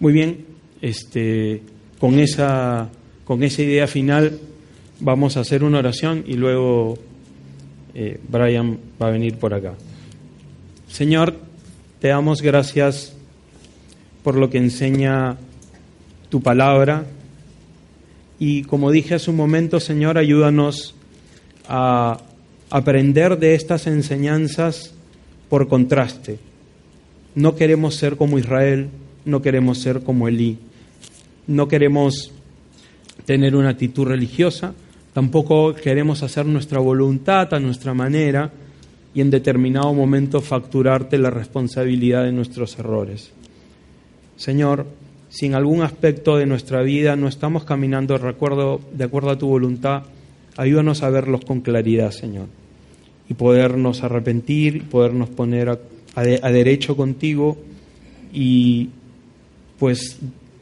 Muy bien, este, con, esa, con esa idea final vamos a hacer una oración y luego eh, Brian va a venir por acá. Señor, te damos gracias por lo que enseña tu palabra y como dije hace un momento, Señor, ayúdanos a aprender de estas enseñanzas por contraste. No queremos ser como Israel, no queremos ser como Elí, no queremos tener una actitud religiosa, tampoco queremos hacer nuestra voluntad a nuestra manera y en determinado momento facturarte la responsabilidad de nuestros errores. Señor, si en algún aspecto de nuestra vida no estamos caminando de acuerdo, de acuerdo a tu voluntad, ayúdanos a verlos con claridad, Señor, y podernos arrepentir, podernos poner a derecho contigo y pues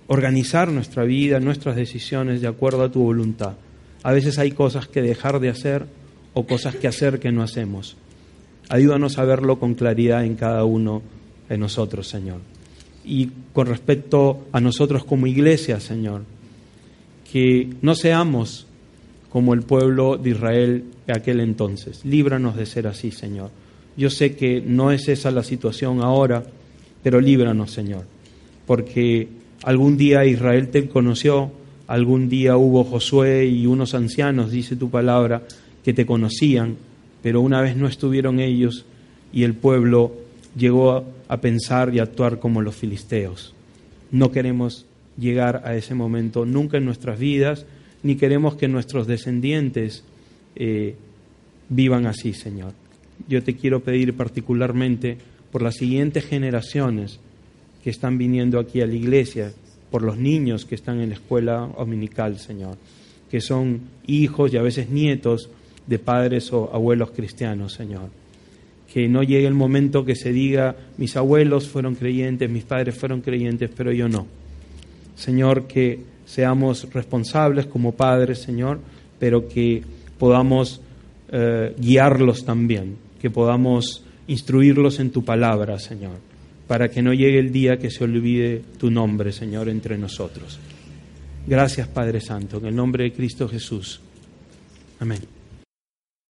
organizar nuestra vida, nuestras decisiones de acuerdo a tu voluntad. A veces hay cosas que dejar de hacer o cosas que hacer que no hacemos. Ayúdanos a verlo con claridad en cada uno de nosotros, Señor y con respecto a nosotros como iglesia, Señor. Que no seamos como el pueblo de Israel de aquel entonces. Líbranos de ser así, Señor. Yo sé que no es esa la situación ahora, pero líbranos, Señor. Porque algún día Israel te conoció, algún día hubo Josué y unos ancianos, dice tu palabra, que te conocían, pero una vez no estuvieron ellos y el pueblo llegó a pensar y actuar como los filisteos. No queremos llegar a ese momento nunca en nuestras vidas, ni queremos que nuestros descendientes eh, vivan así, Señor. Yo te quiero pedir particularmente por las siguientes generaciones que están viniendo aquí a la iglesia, por los niños que están en la escuela dominical, Señor, que son hijos y a veces nietos de padres o abuelos cristianos, Señor que no llegue el momento que se diga, mis abuelos fueron creyentes, mis padres fueron creyentes, pero yo no. Señor, que seamos responsables como padres, Señor, pero que podamos eh, guiarlos también, que podamos instruirlos en tu palabra, Señor, para que no llegue el día que se olvide tu nombre, Señor, entre nosotros. Gracias, Padre Santo, en el nombre de Cristo Jesús. Amén.